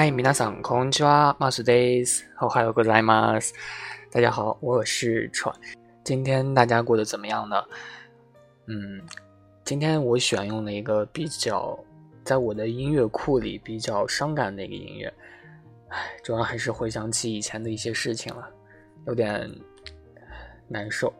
嗨，皆さんこんにちは、マスです。おはようございます。大家好，我是川。今天大家过得怎么样呢？嗯，今天我选用了一个比较，在我的音乐库里比较伤感的一个音乐。唉，主要还是回想起以前的一些事情了，有点难受。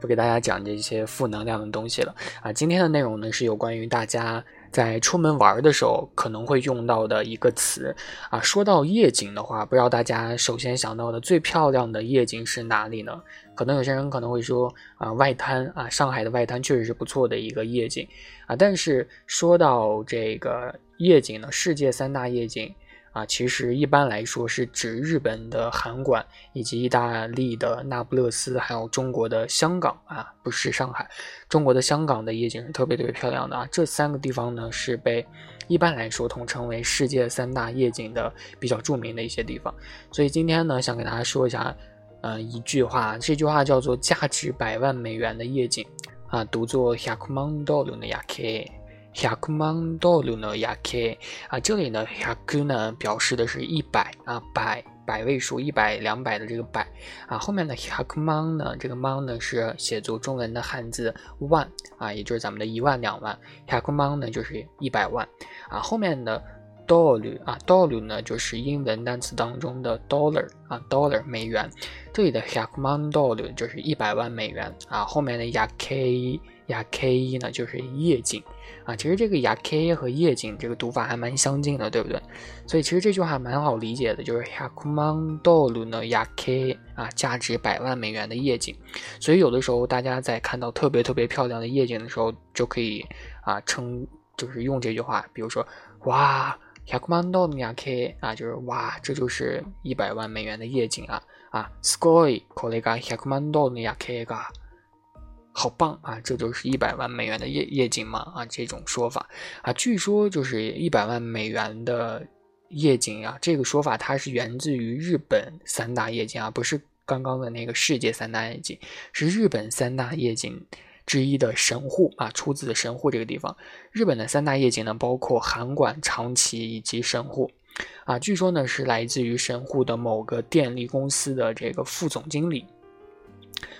不给大家讲这些负能量的东西了啊！今天的内容呢是有关于大家 在出门玩的时候可能会用到的一个词啊。说到夜景的话，不知道大家首先想到的最漂亮的夜景是哪里呢？可能有些人可能会说啊，外滩啊，上海的外滩确实是不错的一个夜景啊。但是说到这个夜景呢，世界三大夜景。啊，其实一般来说是指日本的函馆，以及意大利的那不勒斯，还有中国的香港啊，不是上海，中国的香港的夜景是特别特别漂亮的啊。这三个地方呢，是被一般来说统称为世界三大夜景的比较著名的一些地方。所以今天呢，想给大家说一下，呃，一句话，这句话叫做“价值百万美元的夜景”，啊，读作 “hyakuman d 的 yake”。百万道路呢，yake 啊，这里呢百呢表示的是一百啊，百百位数，一百两百的这个百。啊，后面的百千万呢，这个万呢是写作中文的汉字万啊，也就是咱们的一万两万百千万呢就是一百万啊，后面的 dollar 啊，dollar 呢就是英文单词当中的 dollar 啊，dollar 美元，这里的 hakuman dollar 就是一百万美元啊，后面的 yake。雅 K 一呢，就是夜景啊。其实这个雅 K 和夜景这个读法还蛮相近的，对不对？所以其实这句话蛮好理解的，就是 h a k m a n dollar 呢雅 K 啊，价值百万美元的夜景。所以有的时候大家在看到特别特别漂亮的夜景的时候，就可以啊称就是用这句话，比如说哇雅库曼道路雅 K 啊，就是哇这就是一百万美元的夜景啊啊すごいこれが百万ドルの夜景が好棒啊！这就是一百万美元的夜夜景嘛啊，这种说法啊，据说就是一百万美元的夜景啊，这个说法它是源自于日本三大夜景啊，不是刚刚的那个世界三大夜景，是日本三大夜景 之一的神户啊，出自神户这个地方。日本的三大夜景呢，包括函馆、长崎以及神户啊，据说呢是来自于神户的某个电力公司的这个副总经理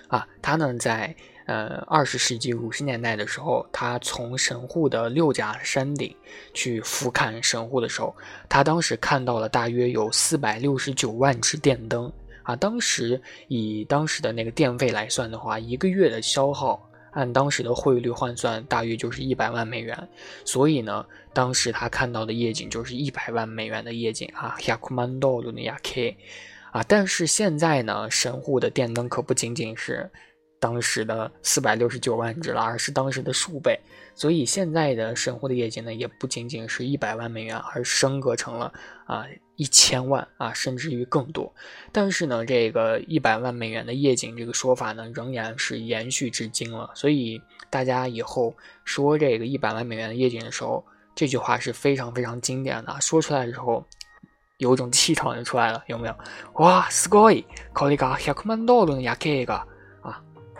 啊，他呢在。呃，二十世纪五十年代的时候，他从神户的六甲山顶去俯瞰神户的时候，他当时看到了大约有四百六十九万只电灯啊。当时以当时的那个电费来算的话，一个月的消耗按当时的汇率换算，大约就是一百万美元。所以呢，当时他看到的夜景就是一百万美元的夜景啊。亚库曼多鲁尼亚 K，啊，但是现在呢，神户的电灯可不仅仅是。当时的四百六十九万只了，而是当时的数倍，所以现在的神户的业绩呢，也不仅仅是一百万美元，而升格成了啊一千万啊，甚至于更多。但是呢，这个一百万美元的夜景这个说法呢，仍然是延续至今了。所以大家以后说这个一百万美元的夜景的时候，这句话是非常非常经典的，说出来的时候，有种气场就出来了，有没有？哇，すごい！これが百万ドルの夜景が。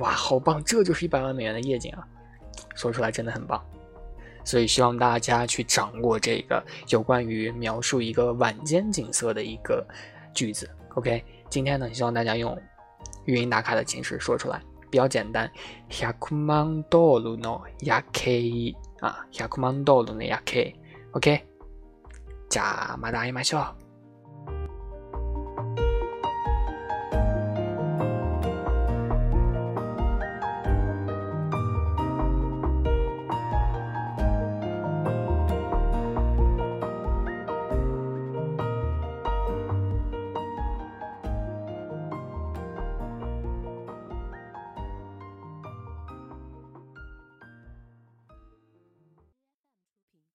哇，好棒！这就是一百万美元的夜景啊，说出来真的很棒。所以希望大家去掌握这个有关于描述一个晚间景色的一个句子。OK，今天呢，希望大家用语音打卡的形式说出来，比较简单。百万ドルの夜景啊，百万ドルの夜景。OK，じゃあまた会いましょう。